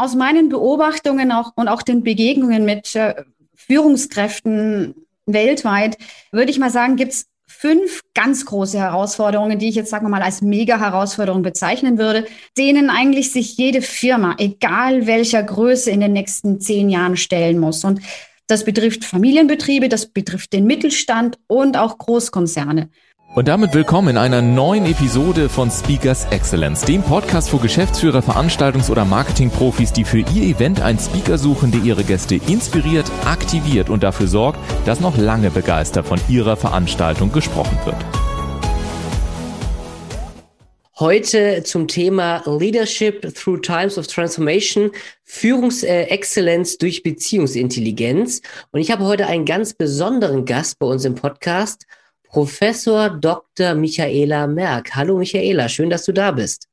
Aus meinen Beobachtungen auch und auch den Begegnungen mit äh, Führungskräften weltweit, würde ich mal sagen, gibt es fünf ganz große Herausforderungen, die ich jetzt, sagen wir mal, als Mega-Herausforderung bezeichnen würde, denen eigentlich sich jede Firma, egal welcher Größe, in den nächsten zehn Jahren stellen muss. Und das betrifft Familienbetriebe, das betrifft den Mittelstand und auch Großkonzerne. Und damit willkommen in einer neuen Episode von Speakers Excellence, dem Podcast für Geschäftsführer, Veranstaltungs- oder Marketingprofis, die für ihr Event einen Speaker suchen, der ihre Gäste inspiriert, aktiviert und dafür sorgt, dass noch lange begeistert von ihrer Veranstaltung gesprochen wird. Heute zum Thema Leadership through Times of Transformation, Führungsexzellenz durch Beziehungsintelligenz. Und ich habe heute einen ganz besonderen Gast bei uns im Podcast. Professor Dr. Michaela Merck. Hallo Michaela, schön, dass du da bist.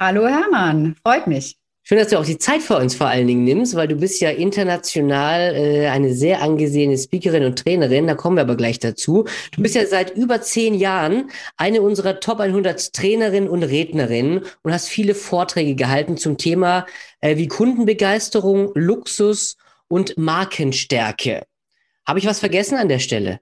Hallo Hermann, freut mich. Schön, dass du auch die Zeit für uns vor allen Dingen nimmst, weil du bist ja international äh, eine sehr angesehene Speakerin und Trainerin. Da kommen wir aber gleich dazu. Du bist ja seit über zehn Jahren eine unserer Top 100 Trainerinnen und Rednerinnen und hast viele Vorträge gehalten zum Thema äh, wie Kundenbegeisterung, Luxus und Markenstärke. Habe ich was vergessen an der Stelle?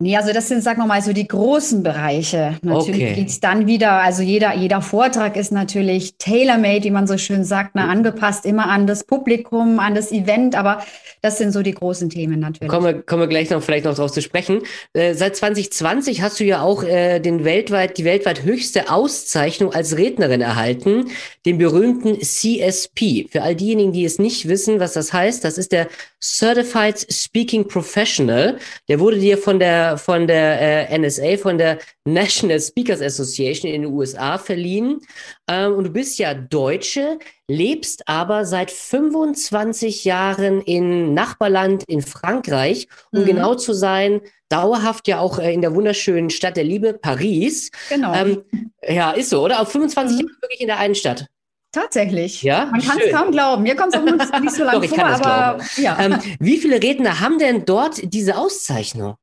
Nee, also das sind, sagen wir mal, so die großen Bereiche. Natürlich okay. geht's dann wieder, also jeder, jeder Vortrag ist natürlich tailor-made, wie man so schön sagt, ne, angepasst immer an das Publikum, an das Event, aber das sind so die großen Themen natürlich. Kommen wir, kommen wir gleich noch vielleicht noch drauf zu sprechen. Äh, seit 2020 hast du ja auch äh, den weltweit, die weltweit höchste Auszeichnung als Rednerin erhalten, den berühmten CSP. Für all diejenigen, die es nicht wissen, was das heißt, das ist der Certified Speaking Professional. Der wurde dir von der von der äh, NSA, von der National Speakers Association in den USA verliehen. Ähm, und du bist ja Deutsche, lebst aber seit 25 Jahren in Nachbarland in Frankreich, um mhm. genau zu sein, dauerhaft ja auch äh, in der wunderschönen Stadt der Liebe, Paris. Genau. Ähm, ja, ist so, oder? Auf 25 mhm. Jahre wirklich in der einen Stadt. Tatsächlich. Ja, man kann es kaum glauben. Mir kommt es auch nicht so lange Doch, vor, aber ja. Ähm, wie viele Redner haben denn dort diese Auszeichnung?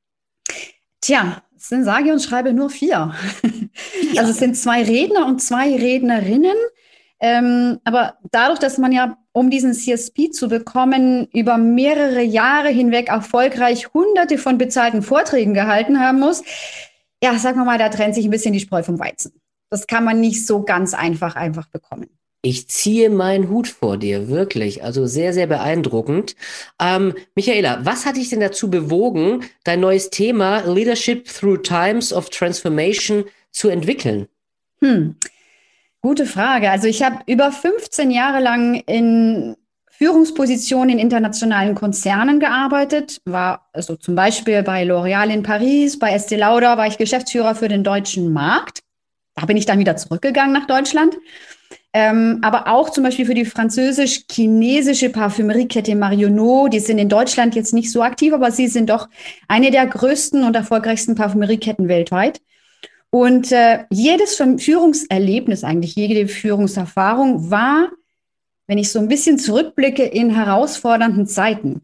Tja, es sind sage und schreibe nur vier. Ja. Also es sind zwei Redner und zwei Rednerinnen. Ähm, aber dadurch, dass man ja, um diesen CSP zu bekommen, über mehrere Jahre hinweg erfolgreich hunderte von bezahlten Vorträgen gehalten haben muss, ja, sagen wir mal, da trennt sich ein bisschen die Spreu vom Weizen. Das kann man nicht so ganz einfach einfach bekommen. Ich ziehe meinen Hut vor dir, wirklich. Also sehr, sehr beeindruckend. Ähm, Michaela, was hat dich denn dazu bewogen, dein neues Thema Leadership Through Times of Transformation zu entwickeln? Hm. Gute Frage. Also ich habe über 15 Jahre lang in Führungspositionen in internationalen Konzernen gearbeitet, war also zum Beispiel bei L'Oréal in Paris, bei Estée Lauder war ich Geschäftsführer für den deutschen Markt. Da bin ich dann wieder zurückgegangen nach Deutschland ähm, aber auch zum Beispiel für die französisch-chinesische Parfümeriekette Marionneau. Die sind in Deutschland jetzt nicht so aktiv, aber sie sind doch eine der größten und erfolgreichsten Parfümerieketten weltweit. Und äh, jedes Führungserlebnis, eigentlich jede Führungserfahrung war, wenn ich so ein bisschen zurückblicke, in herausfordernden Zeiten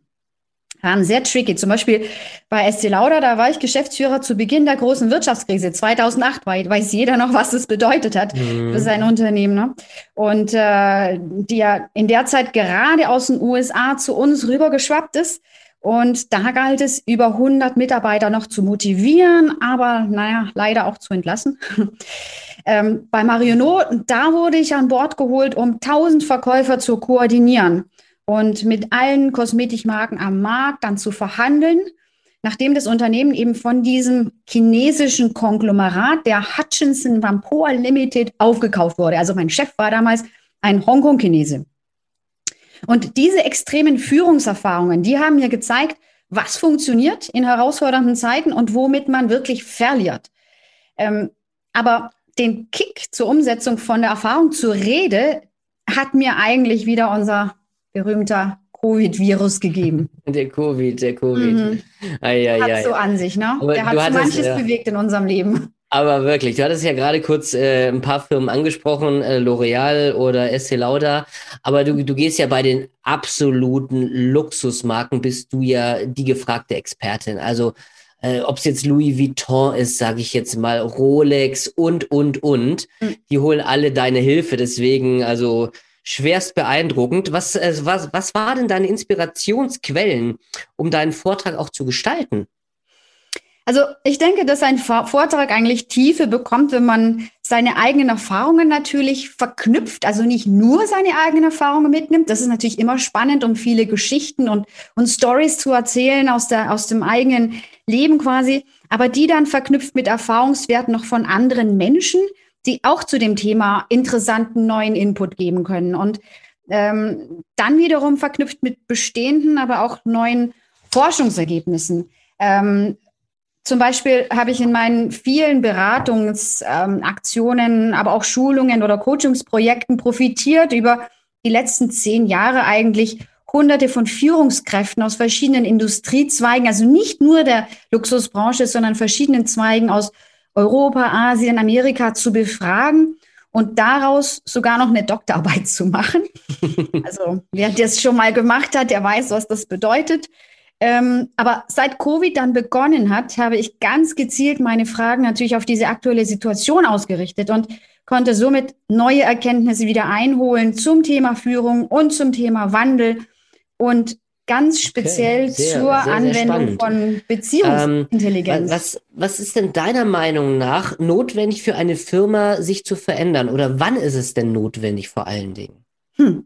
waren sehr tricky. Zum Beispiel bei Estee Lauder, da war ich Geschäftsführer zu Beginn der großen Wirtschaftskrise 2008. Weiß jeder noch, was das bedeutet hat mhm. für sein Unternehmen. Ne? Und äh, die ja in der Zeit gerade aus den USA zu uns rübergeschwappt ist. Und da galt es, über 100 Mitarbeiter noch zu motivieren, aber naja, leider auch zu entlassen. ähm, bei Marionneau, da wurde ich an Bord geholt, um 1000 Verkäufer zu koordinieren und mit allen Kosmetikmarken am Markt dann zu verhandeln, nachdem das Unternehmen eben von diesem chinesischen Konglomerat der Hutchinson Vampoa Limited aufgekauft wurde. Also mein Chef war damals ein Hongkong-Chinese. Und diese extremen Führungserfahrungen, die haben mir gezeigt, was funktioniert in herausfordernden Zeiten und womit man wirklich verliert. Ähm, aber den Kick zur Umsetzung von der Erfahrung zur Rede, hat mir eigentlich wieder unser berühmter Covid-Virus gegeben. Der Covid, der Covid. Mhm. Ai, ai, hat ai. so an sich, ne? Aber der hat so manches ja. bewegt in unserem Leben. Aber wirklich, du hattest ja gerade kurz äh, ein paar Firmen angesprochen, äh, L'Oreal oder Estée Lauder. Aber du, du gehst ja bei den absoluten Luxusmarken, bist du ja die gefragte Expertin. Also äh, ob es jetzt Louis Vuitton ist, sage ich jetzt mal, Rolex und, und, und. Mhm. Die holen alle deine Hilfe. Deswegen, also schwerst beeindruckend. Was, äh, was, was war denn deine Inspirationsquellen, um deinen Vortrag auch zu gestalten? Also ich denke, dass ein Vortrag eigentlich Tiefe bekommt, wenn man seine eigenen Erfahrungen natürlich verknüpft, also nicht nur seine eigenen Erfahrungen mitnimmt. Das ist natürlich immer spannend, um viele Geschichten und, und Stories zu erzählen aus, der, aus dem eigenen Leben quasi, aber die dann verknüpft mit Erfahrungswerten noch von anderen Menschen, die auch zu dem Thema interessanten neuen Input geben können. Und ähm, dann wiederum verknüpft mit bestehenden, aber auch neuen Forschungsergebnissen. Ähm, zum Beispiel habe ich in meinen vielen Beratungsaktionen, ähm, aber auch Schulungen oder Coachingsprojekten profitiert über die letzten zehn Jahre eigentlich hunderte von Führungskräften aus verschiedenen Industriezweigen, also nicht nur der Luxusbranche, sondern verschiedenen Zweigen aus Europa, Asien, Amerika zu befragen und daraus sogar noch eine Doktorarbeit zu machen. Also wer das schon mal gemacht hat, der weiß, was das bedeutet. Ähm, aber seit Covid dann begonnen hat, habe ich ganz gezielt meine Fragen natürlich auf diese aktuelle Situation ausgerichtet und konnte somit neue Erkenntnisse wieder einholen zum Thema Führung und zum Thema Wandel und ganz speziell okay, sehr, zur sehr, Anwendung sehr von Beziehungsintelligenz. Ähm, was, was ist denn deiner Meinung nach notwendig für eine Firma, sich zu verändern? Oder wann ist es denn notwendig vor allen Dingen? Hm.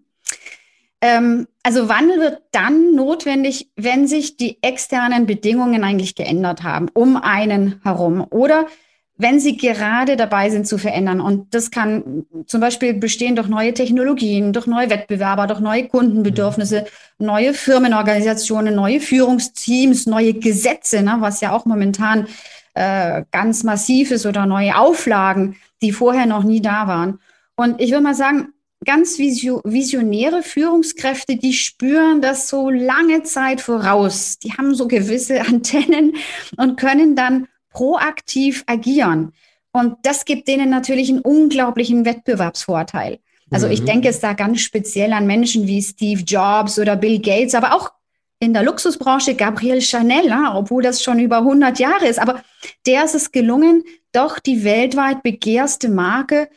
Ähm, also Wandel wird dann notwendig, wenn sich die externen Bedingungen eigentlich geändert haben, um einen herum. Oder wenn sie gerade dabei sind zu verändern. Und das kann zum Beispiel bestehen durch neue Technologien, durch neue Wettbewerber, durch neue Kundenbedürfnisse, neue Firmenorganisationen, neue Führungsteams, neue Gesetze, ne, was ja auch momentan äh, ganz massiv ist oder neue Auflagen, die vorher noch nie da waren. Und ich würde mal sagen, ganz visionäre Führungskräfte, die spüren das so lange Zeit voraus. Die haben so gewisse Antennen und können dann proaktiv agieren. Und das gibt denen natürlich einen unglaublichen Wettbewerbsvorteil. Also mhm. ich denke es da ganz speziell an Menschen wie Steve Jobs oder Bill Gates, aber auch in der Luxusbranche Gabriel Chanel, obwohl das schon über 100 Jahre ist. Aber der ist es gelungen, doch die weltweit begehrste Marke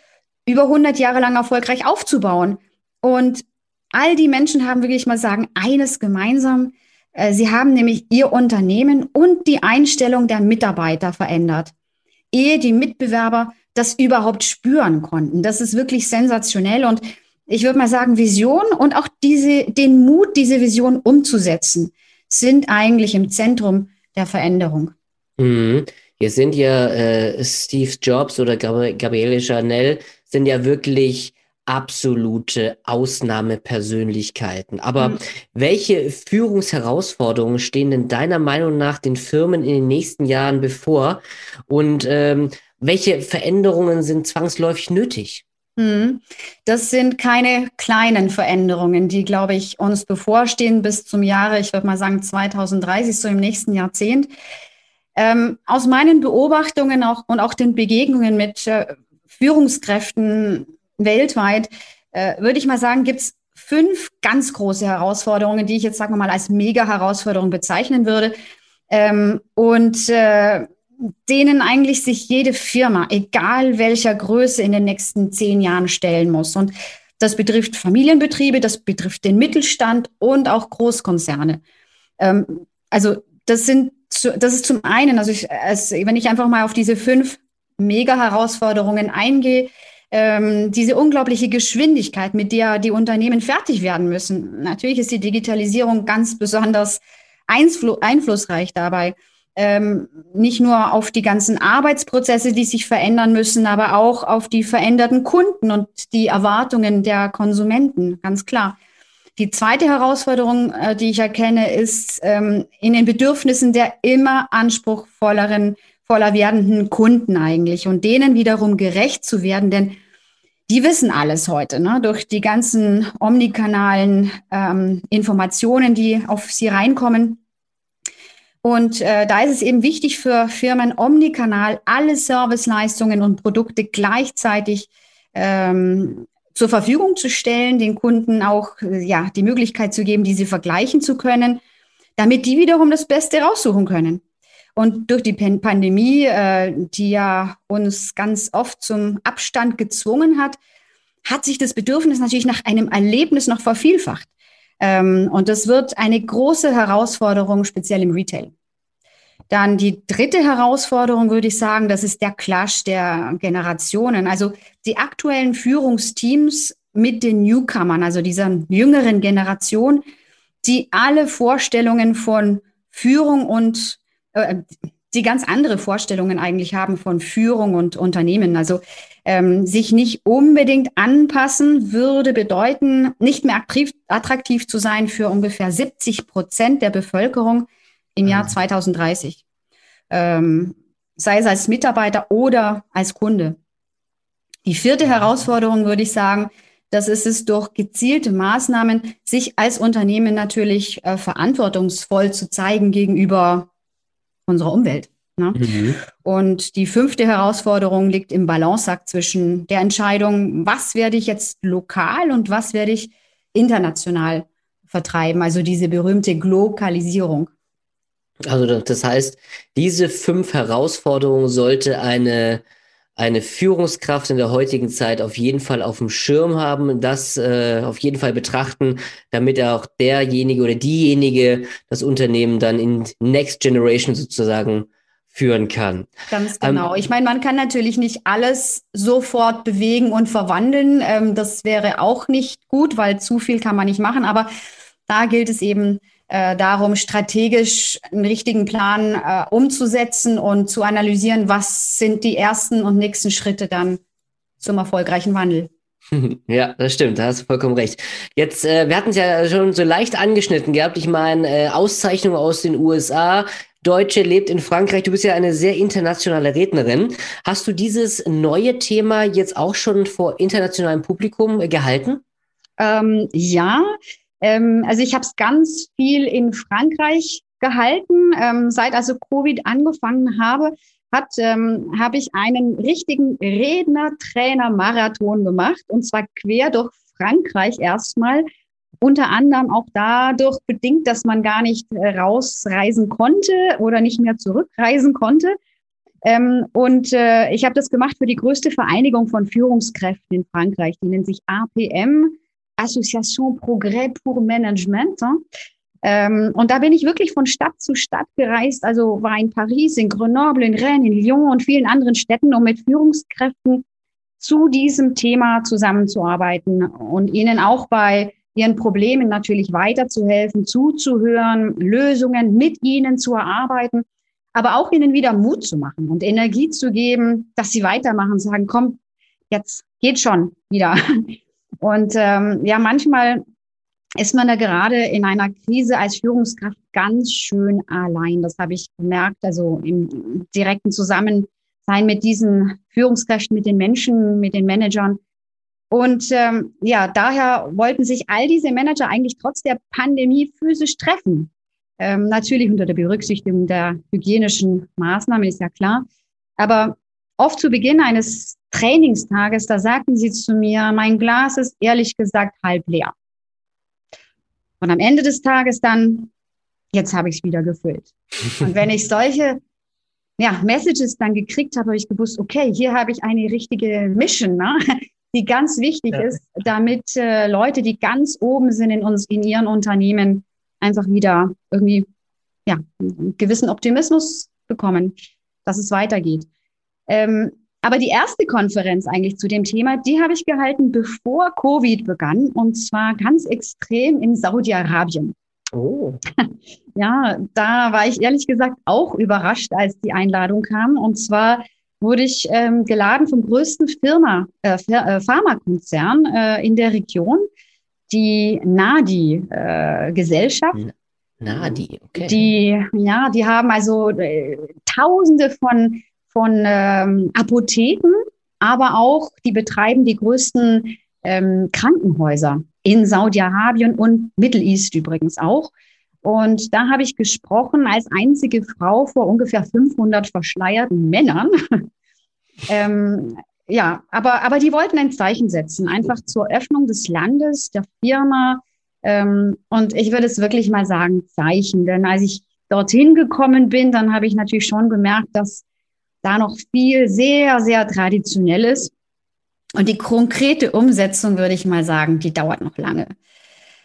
über 100 Jahre lang erfolgreich aufzubauen. Und all die Menschen haben wirklich mal sagen, eines gemeinsam. Äh, sie haben nämlich ihr Unternehmen und die Einstellung der Mitarbeiter verändert, ehe die Mitbewerber das überhaupt spüren konnten. Das ist wirklich sensationell und ich würde mal sagen, Vision und auch diese, den Mut, diese Vision umzusetzen, sind eigentlich im Zentrum der Veränderung. Mhm. Hier sind ja äh, Steve Jobs oder Gabriele Chanel sind ja wirklich absolute Ausnahmepersönlichkeiten. Aber mhm. welche Führungsherausforderungen stehen denn deiner Meinung nach den Firmen in den nächsten Jahren bevor? Und ähm, welche Veränderungen sind zwangsläufig nötig? Mhm. Das sind keine kleinen Veränderungen, die, glaube ich, uns bevorstehen bis zum Jahre, ich würde mal sagen 2030, so im nächsten Jahrzehnt. Ähm, aus meinen Beobachtungen auch und auch den Begegnungen mit äh, Führungskräften weltweit, äh, würde ich mal sagen, gibt es fünf ganz große Herausforderungen, die ich jetzt, sagen wir mal, als Mega-Herausforderung bezeichnen würde. Ähm, und äh, denen eigentlich sich jede Firma, egal welcher Größe, in den nächsten zehn Jahren stellen muss. Und das betrifft Familienbetriebe, das betrifft den Mittelstand und auch Großkonzerne. Ähm, also das sind, das ist zum einen, also ich, als, wenn ich einfach mal auf diese fünf Mega-Herausforderungen eingehe, ähm, diese unglaubliche Geschwindigkeit, mit der die Unternehmen fertig werden müssen. Natürlich ist die Digitalisierung ganz besonders einflussreich dabei. Ähm, nicht nur auf die ganzen Arbeitsprozesse, die sich verändern müssen, aber auch auf die veränderten Kunden und die Erwartungen der Konsumenten, ganz klar. Die zweite Herausforderung, äh, die ich erkenne, ist ähm, in den Bedürfnissen der immer anspruchsvolleren voller werdenden Kunden eigentlich und denen wiederum gerecht zu werden. Denn die wissen alles heute, ne? durch die ganzen omnikanalen ähm, Informationen, die auf sie reinkommen. Und äh, da ist es eben wichtig für Firmen, omnikanal alle Serviceleistungen und Produkte gleichzeitig ähm, zur Verfügung zu stellen, den Kunden auch ja, die Möglichkeit zu geben, diese vergleichen zu können, damit die wiederum das Beste raussuchen können. Und durch die Pandemie, äh, die ja uns ganz oft zum Abstand gezwungen hat, hat sich das Bedürfnis natürlich nach einem Erlebnis noch vervielfacht. Ähm, und das wird eine große Herausforderung, speziell im Retail. Dann die dritte Herausforderung, würde ich sagen, das ist der Clash der Generationen. Also die aktuellen Führungsteams mit den Newcomern, also dieser jüngeren Generation, die alle Vorstellungen von Führung und äh, die ganz andere Vorstellungen eigentlich haben von Führung und Unternehmen. Also ähm, sich nicht unbedingt anpassen würde bedeuten, nicht mehr attraktiv, attraktiv zu sein für ungefähr 70 Prozent der Bevölkerung im Jahr 2030. Mhm. Ähm, sei es als Mitarbeiter oder als Kunde. Die vierte Herausforderung würde ich sagen, das ist es durch gezielte Maßnahmen, sich als Unternehmen natürlich äh, verantwortungsvoll zu zeigen gegenüber unserer Umwelt. Ne? Mhm. Und die fünfte Herausforderung liegt im Balanceakt zwischen der Entscheidung, was werde ich jetzt lokal und was werde ich international vertreiben, also diese berühmte Glokalisierung. Also das heißt, diese fünf Herausforderungen sollte eine eine Führungskraft in der heutigen Zeit auf jeden Fall auf dem Schirm haben, das äh, auf jeden Fall betrachten, damit auch derjenige oder diejenige das Unternehmen dann in Next Generation sozusagen führen kann. Ganz ähm, genau. Ähm, ich meine, man kann natürlich nicht alles sofort bewegen und verwandeln. Ähm, das wäre auch nicht gut, weil zu viel kann man nicht machen. Aber da gilt es eben, äh, darum, strategisch einen richtigen Plan äh, umzusetzen und zu analysieren, was sind die ersten und nächsten Schritte dann zum erfolgreichen Wandel. Ja, das stimmt, da hast du vollkommen recht. Jetzt, äh, wir hatten es ja schon so leicht angeschnitten gehabt. Ich meine, äh, Auszeichnung aus den USA, Deutsche lebt in Frankreich. Du bist ja eine sehr internationale Rednerin. Hast du dieses neue Thema jetzt auch schon vor internationalem Publikum gehalten? Ähm, ja, ähm, also ich habe es ganz viel in Frankreich gehalten. Ähm, seit also Covid angefangen habe, ähm, habe ich einen richtigen Redner-Trainer-Marathon gemacht und zwar quer durch Frankreich erstmal. Unter anderem auch dadurch bedingt, dass man gar nicht äh, rausreisen konnte oder nicht mehr zurückreisen konnte. Ähm, und äh, ich habe das gemacht für die größte Vereinigung von Führungskräften in Frankreich. Die nennt sich APM. Association Progrès pour Management. Ähm, und da bin ich wirklich von Stadt zu Stadt gereist, also war in Paris, in Grenoble, in Rennes, in Lyon und vielen anderen Städten, um mit Führungskräften zu diesem Thema zusammenzuarbeiten und ihnen auch bei ihren Problemen natürlich weiterzuhelfen, zuzuhören, Lösungen mit ihnen zu erarbeiten, aber auch ihnen wieder Mut zu machen und Energie zu geben, dass sie weitermachen, sagen, komm, jetzt geht schon wieder. Und ähm, ja, manchmal ist man da gerade in einer Krise als Führungskraft ganz schön allein. Das habe ich gemerkt, also im direkten Zusammensein mit diesen Führungskräften, mit den Menschen, mit den Managern. Und ähm, ja, daher wollten sich all diese Manager eigentlich trotz der Pandemie physisch treffen. Ähm, natürlich unter der Berücksichtigung der hygienischen Maßnahmen, ist ja klar. Aber oft zu Beginn eines Trainingstages, da sagten sie zu mir, mein Glas ist ehrlich gesagt halb leer. Und am Ende des Tages dann, jetzt habe ich es wieder gefüllt. Und wenn ich solche ja, Messages dann gekriegt habe, habe ich gewusst, okay, hier habe ich eine richtige Mission, ne? die ganz wichtig ja. ist, damit äh, Leute, die ganz oben sind in uns, in ihren Unternehmen, einfach wieder irgendwie ja, einen gewissen Optimismus bekommen, dass es weitergeht. Ähm, aber die erste Konferenz eigentlich zu dem Thema, die habe ich gehalten, bevor Covid begann, und zwar ganz extrem in Saudi-Arabien. Oh. Ja, da war ich ehrlich gesagt auch überrascht, als die Einladung kam. Und zwar wurde ich ähm, geladen vom größten Firma, äh, äh Pharmakonzern äh, in der Region, die Nadi-Gesellschaft. Äh, Nadi, okay. Die, ja, die haben also äh, Tausende von von ähm, Apotheken aber auch die betreiben die größten ähm, Krankenhäuser in Saudi-Arabien und Middle East übrigens auch. Und da habe ich gesprochen als einzige Frau vor ungefähr 500 verschleierten Männern. ähm, ja, aber, aber die wollten ein Zeichen setzen, einfach zur Öffnung des Landes, der Firma. Ähm, und ich würde es wirklich mal sagen, Zeichen. Denn als ich dorthin gekommen bin, dann habe ich natürlich schon gemerkt, dass da noch viel sehr, sehr traditionell ist. Und die konkrete Umsetzung, würde ich mal sagen, die dauert noch lange.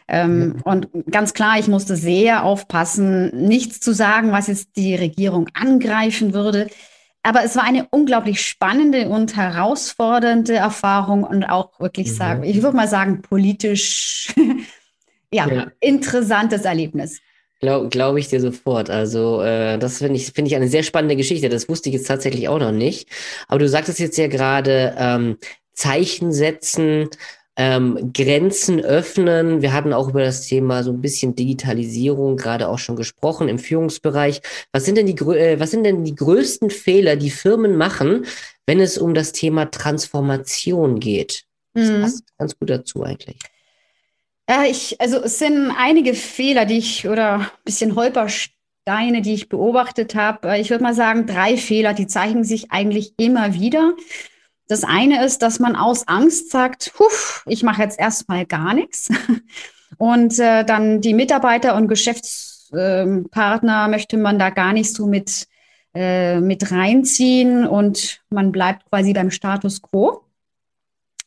Ähm, ja. Und ganz klar, ich musste sehr aufpassen, nichts zu sagen, was jetzt die Regierung angreifen würde. Aber es war eine unglaublich spannende und herausfordernde Erfahrung und auch wirklich mhm. sagen, ich würde mal sagen, politisch ja, ja, interessantes Erlebnis. Glaube glaub ich dir sofort. Also, äh, das finde ich, finde ich eine sehr spannende Geschichte. Das wusste ich jetzt tatsächlich auch noch nicht. Aber du sagtest jetzt ja gerade, ähm, Zeichen setzen, ähm, Grenzen öffnen. Wir hatten auch über das Thema so ein bisschen Digitalisierung gerade auch schon gesprochen im Führungsbereich. Was sind denn die, äh, was sind denn die größten Fehler, die Firmen machen, wenn es um das Thema Transformation geht? Das mhm. passt ganz gut dazu eigentlich. Ja, ich, also es sind einige Fehler, die ich oder ein bisschen Holpersteine, die ich beobachtet habe. Ich würde mal sagen, drei Fehler, die zeigen sich eigentlich immer wieder. Das eine ist, dass man aus Angst sagt, ich mache jetzt erstmal gar nichts. Und äh, dann die Mitarbeiter und Geschäftspartner äh, möchte man da gar nicht so mit, äh, mit reinziehen und man bleibt quasi beim Status quo.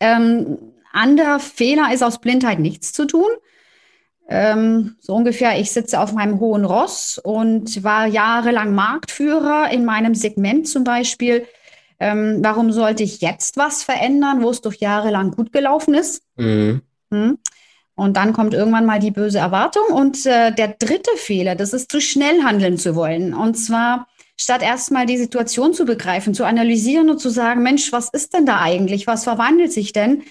Ähm, anderer Fehler ist aus Blindheit nichts zu tun. Ähm, so ungefähr, ich sitze auf meinem hohen Ross und war jahrelang Marktführer in meinem Segment zum Beispiel ähm, warum sollte ich jetzt was verändern, wo es doch jahrelang gut gelaufen ist? Mhm. Hm. Und dann kommt irgendwann mal die böse Erwartung. Und äh, der dritte Fehler, das ist zu schnell handeln zu wollen. Und zwar statt erstmal die Situation zu begreifen, zu analysieren und zu sagen, Mensch, was ist denn da eigentlich? Was verwandelt sich denn?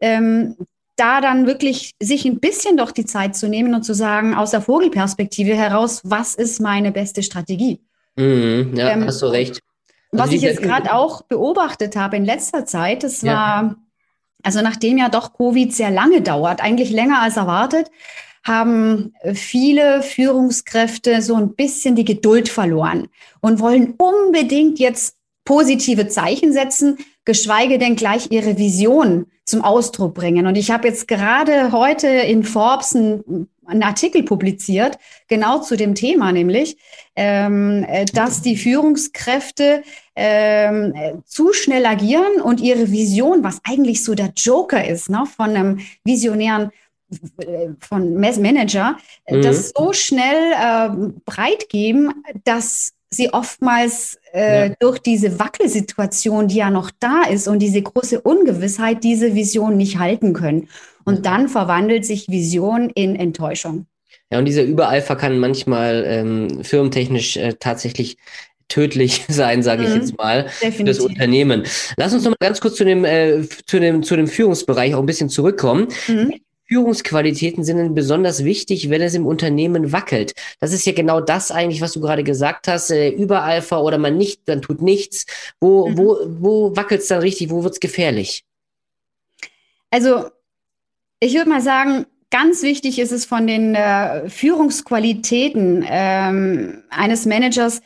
Ähm, da dann wirklich sich ein bisschen doch die Zeit zu nehmen und zu sagen, aus der Vogelperspektive heraus, was ist meine beste Strategie? Mhm, ja, ähm, hast du recht. Also Was ich jetzt gerade auch beobachtet habe in letzter Zeit, das war, ja. also nachdem ja doch Covid sehr lange dauert, eigentlich länger als erwartet, haben viele Führungskräfte so ein bisschen die Geduld verloren und wollen unbedingt jetzt positive Zeichen setzen, geschweige denn gleich ihre Vision zum Ausdruck bringen. Und ich habe jetzt gerade heute in Forbes ein einen Artikel publiziert, genau zu dem Thema, nämlich, ähm, äh, dass die Führungskräfte ähm, zu schnell agieren und ihre Vision, was eigentlich so der Joker ist, ne, von einem visionären äh, von Manager, äh, mhm. das so schnell äh, breit geben, dass sie oftmals äh, ja. durch diese Wackelsituation, die ja noch da ist und diese große Ungewissheit, diese Vision nicht halten können. Und dann verwandelt sich Vision in Enttäuschung. Ja, und dieser Übereifer kann manchmal ähm, firmentechnisch äh, tatsächlich tödlich sein, sage ich mhm, jetzt mal, definitiv. für das Unternehmen. Lass uns noch mal ganz kurz zu dem, äh, zu dem, zu dem Führungsbereich auch ein bisschen zurückkommen. Mhm. Führungsqualitäten sind besonders wichtig, wenn es im Unternehmen wackelt. Das ist ja genau das eigentlich, was du gerade gesagt hast. Äh, Übereifer oder man nicht, dann tut nichts. Wo, mhm. wo, wo wackelt es dann richtig? Wo wird es gefährlich? Also ich würde mal sagen, ganz wichtig ist es von den äh, Führungsqualitäten ähm, eines Managers,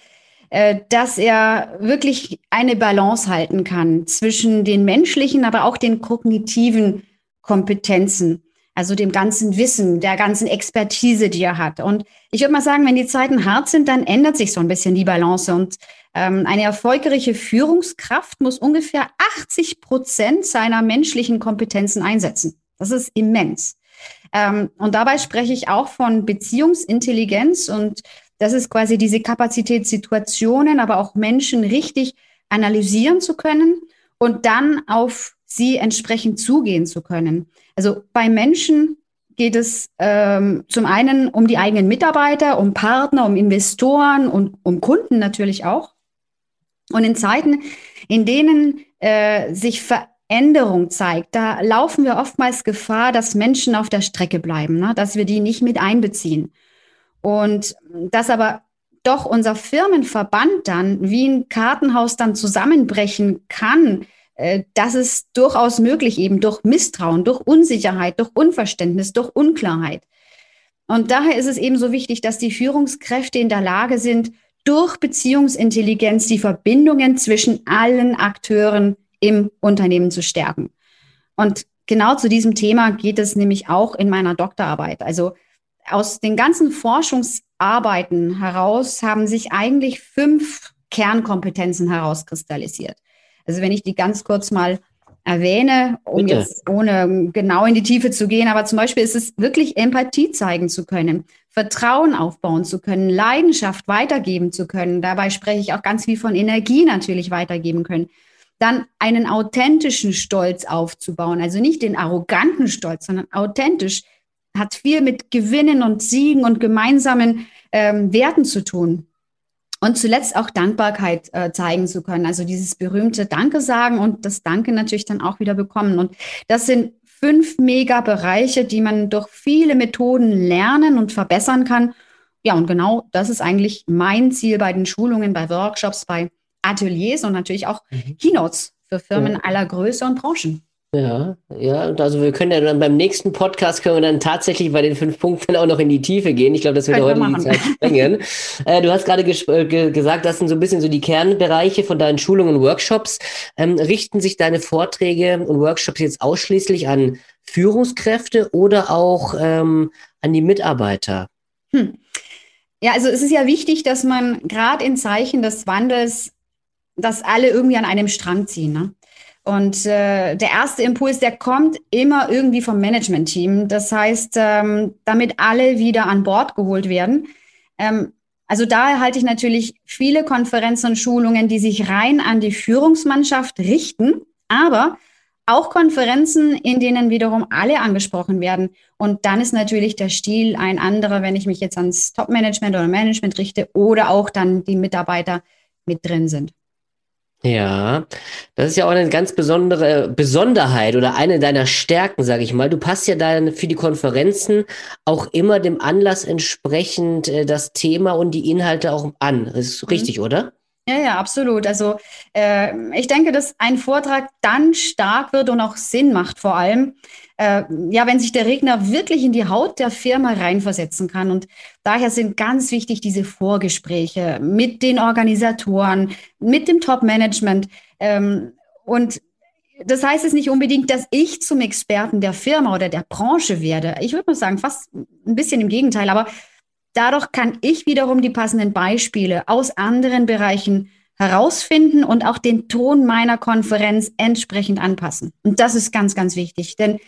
äh, dass er wirklich eine Balance halten kann zwischen den menschlichen, aber auch den kognitiven Kompetenzen, also dem ganzen Wissen, der ganzen Expertise, die er hat. Und ich würde mal sagen, wenn die Zeiten hart sind, dann ändert sich so ein bisschen die Balance. Und ähm, eine erfolgreiche Führungskraft muss ungefähr 80 Prozent seiner menschlichen Kompetenzen einsetzen. Das ist immens. Ähm, und dabei spreche ich auch von Beziehungsintelligenz und das ist quasi diese Kapazität, Situationen, aber auch Menschen richtig analysieren zu können und dann auf sie entsprechend zugehen zu können. Also bei Menschen geht es ähm, zum einen um die eigenen Mitarbeiter, um Partner, um Investoren und um Kunden natürlich auch. Und in Zeiten, in denen äh, sich Veränderungen Änderung zeigt, da laufen wir oftmals Gefahr, dass Menschen auf der Strecke bleiben, ne? dass wir die nicht mit einbeziehen. Und dass aber doch unser Firmenverband dann wie ein Kartenhaus dann zusammenbrechen kann, äh, das ist durchaus möglich, eben durch Misstrauen, durch Unsicherheit, durch Unverständnis, durch Unklarheit. Und daher ist es eben so wichtig, dass die Führungskräfte in der Lage sind, durch Beziehungsintelligenz die Verbindungen zwischen allen Akteuren im Unternehmen zu stärken. Und genau zu diesem Thema geht es nämlich auch in meiner Doktorarbeit. Also aus den ganzen Forschungsarbeiten heraus haben sich eigentlich fünf Kernkompetenzen herauskristallisiert. Also wenn ich die ganz kurz mal erwähne, um Bitte. jetzt ohne genau in die Tiefe zu gehen, aber zum Beispiel ist es wirklich Empathie zeigen zu können, Vertrauen aufbauen zu können, Leidenschaft weitergeben zu können. Dabei spreche ich auch ganz viel von Energie natürlich weitergeben können. Dann einen authentischen Stolz aufzubauen, also nicht den arroganten Stolz, sondern authentisch, hat viel mit Gewinnen und Siegen und gemeinsamen ähm, Werten zu tun. Und zuletzt auch Dankbarkeit äh, zeigen zu können. Also dieses berühmte Danke sagen und das Danke natürlich dann auch wieder bekommen. Und das sind fünf Mega-Bereiche, die man durch viele Methoden lernen und verbessern kann. Ja, und genau das ist eigentlich mein Ziel bei den Schulungen, bei Workshops, bei Ateliers und natürlich auch mhm. Keynotes für Firmen ja. aller Größe und Branchen. Ja, ja, und also wir können ja dann beim nächsten Podcast können wir dann tatsächlich bei den fünf Punkten auch noch in die Tiefe gehen. Ich glaube, das wird heute wir die Zeit sprengen. äh, du hast gerade äh, gesagt, das sind so ein bisschen so die Kernbereiche von deinen Schulungen und Workshops. Ähm, richten sich deine Vorträge und Workshops jetzt ausschließlich an Führungskräfte oder auch ähm, an die Mitarbeiter? Hm. Ja, also es ist ja wichtig, dass man gerade in Zeichen des Wandels, dass alle irgendwie an einem Strang ziehen. Ne? Und äh, der erste Impuls, der kommt immer irgendwie vom Management-Team. Das heißt, ähm, damit alle wieder an Bord geholt werden. Ähm, also daher halte ich natürlich viele Konferenzen und Schulungen, die sich rein an die Führungsmannschaft richten, aber auch Konferenzen, in denen wiederum alle angesprochen werden. Und dann ist natürlich der Stil ein anderer, wenn ich mich jetzt ans Top-Management oder Management richte oder auch dann die Mitarbeiter mit drin sind. Ja, das ist ja auch eine ganz besondere Besonderheit oder eine deiner Stärken, sage ich mal. Du passt ja dann für die Konferenzen auch immer dem Anlass entsprechend äh, das Thema und die Inhalte auch an. Das ist mhm. richtig, oder? Ja, ja, absolut. Also äh, ich denke, dass ein Vortrag dann stark wird und auch Sinn macht, vor allem, äh, ja, wenn sich der Redner wirklich in die Haut der Firma reinversetzen kann. Und daher sind ganz wichtig diese Vorgespräche mit den Organisatoren, mit dem Top-Management. Ähm, und das heißt es nicht unbedingt, dass ich zum Experten der Firma oder der Branche werde. Ich würde mal sagen, fast ein bisschen im Gegenteil, aber Dadurch kann ich wiederum die passenden Beispiele aus anderen Bereichen herausfinden und auch den Ton meiner Konferenz entsprechend anpassen. Und das ist ganz, ganz wichtig, denn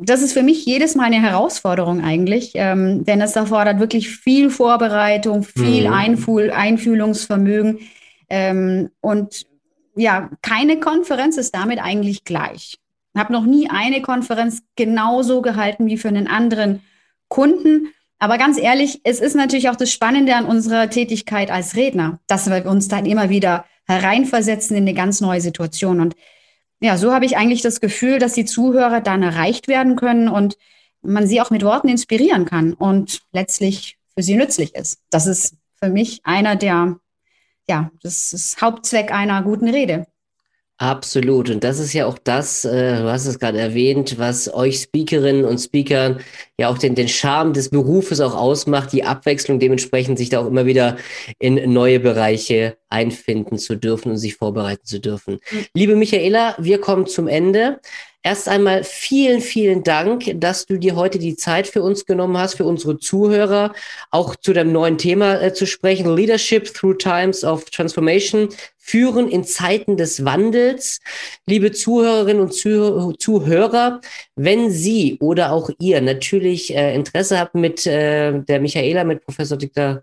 das ist für mich jedes Mal eine Herausforderung eigentlich, ähm, denn es erfordert wirklich viel Vorbereitung, viel mhm. Einfühl Einfühlungsvermögen ähm, und ja, keine Konferenz ist damit eigentlich gleich. Ich habe noch nie eine Konferenz genauso gehalten wie für einen anderen Kunden. Aber ganz ehrlich, es ist natürlich auch das Spannende an unserer Tätigkeit als Redner, dass wir uns dann immer wieder hereinversetzen in eine ganz neue Situation. Und ja, so habe ich eigentlich das Gefühl, dass die Zuhörer dann erreicht werden können und man sie auch mit Worten inspirieren kann und letztlich für sie nützlich ist. Das ist für mich einer der, ja, das ist Hauptzweck einer guten Rede. Absolut. Und das ist ja auch das, äh, du hast es gerade erwähnt, was euch Speakerinnen und Speakern ja auch den, den Charme des Berufes auch ausmacht, die Abwechslung dementsprechend sich da auch immer wieder in neue Bereiche einfinden zu dürfen und sich vorbereiten zu dürfen. Mhm. Liebe Michaela, wir kommen zum Ende. Erst einmal vielen, vielen Dank, dass du dir heute die Zeit für uns genommen hast, für unsere Zuhörer, auch zu deinem neuen Thema äh, zu sprechen. Leadership through Times of Transformation. Führen in Zeiten des Wandels. Liebe Zuhörerinnen und Zuh Zuhörer, wenn Sie oder auch ihr natürlich äh, Interesse habt mit äh, der Michaela, mit Professor Dr.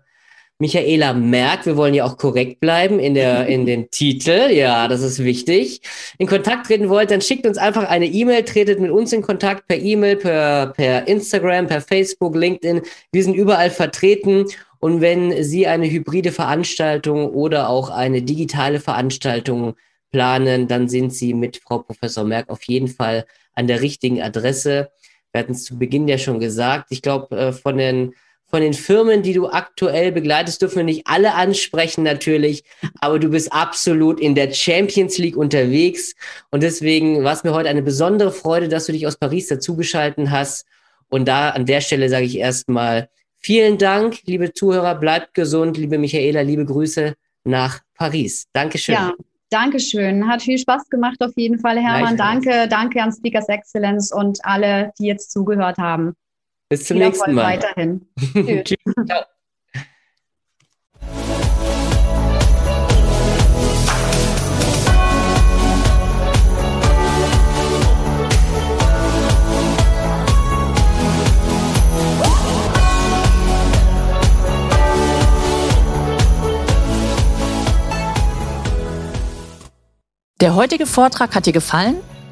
Michaela Merck, wir wollen ja auch korrekt bleiben in der, in den Titel. Ja, das ist wichtig. In Kontakt treten wollt, dann schickt uns einfach eine E-Mail, tretet mit uns in Kontakt per E-Mail, per, per Instagram, per Facebook, LinkedIn. Wir sind überall vertreten. Und wenn Sie eine hybride Veranstaltung oder auch eine digitale Veranstaltung planen, dann sind Sie mit Frau Professor Merck auf jeden Fall an der richtigen Adresse. Wir hatten es zu Beginn ja schon gesagt. Ich glaube, äh, von den von den Firmen, die du aktuell begleitest, dürfen wir nicht alle ansprechen natürlich, aber du bist absolut in der Champions League unterwegs und deswegen war es mir heute eine besondere Freude, dass du dich aus Paris dazugeschalten hast und da an der Stelle sage ich erstmal vielen Dank, liebe Zuhörer, bleibt gesund, liebe Michaela, liebe Grüße nach Paris. Dankeschön. Ja. Dankeschön. Hat viel Spaß gemacht auf jeden Fall, Hermann. Danke, danke an Speakers Excellence und alle, die jetzt zugehört haben. Bis zum nächsten Mal. Weiterhin. Tschüss. Ciao. Der heutige Vortrag hat dir gefallen?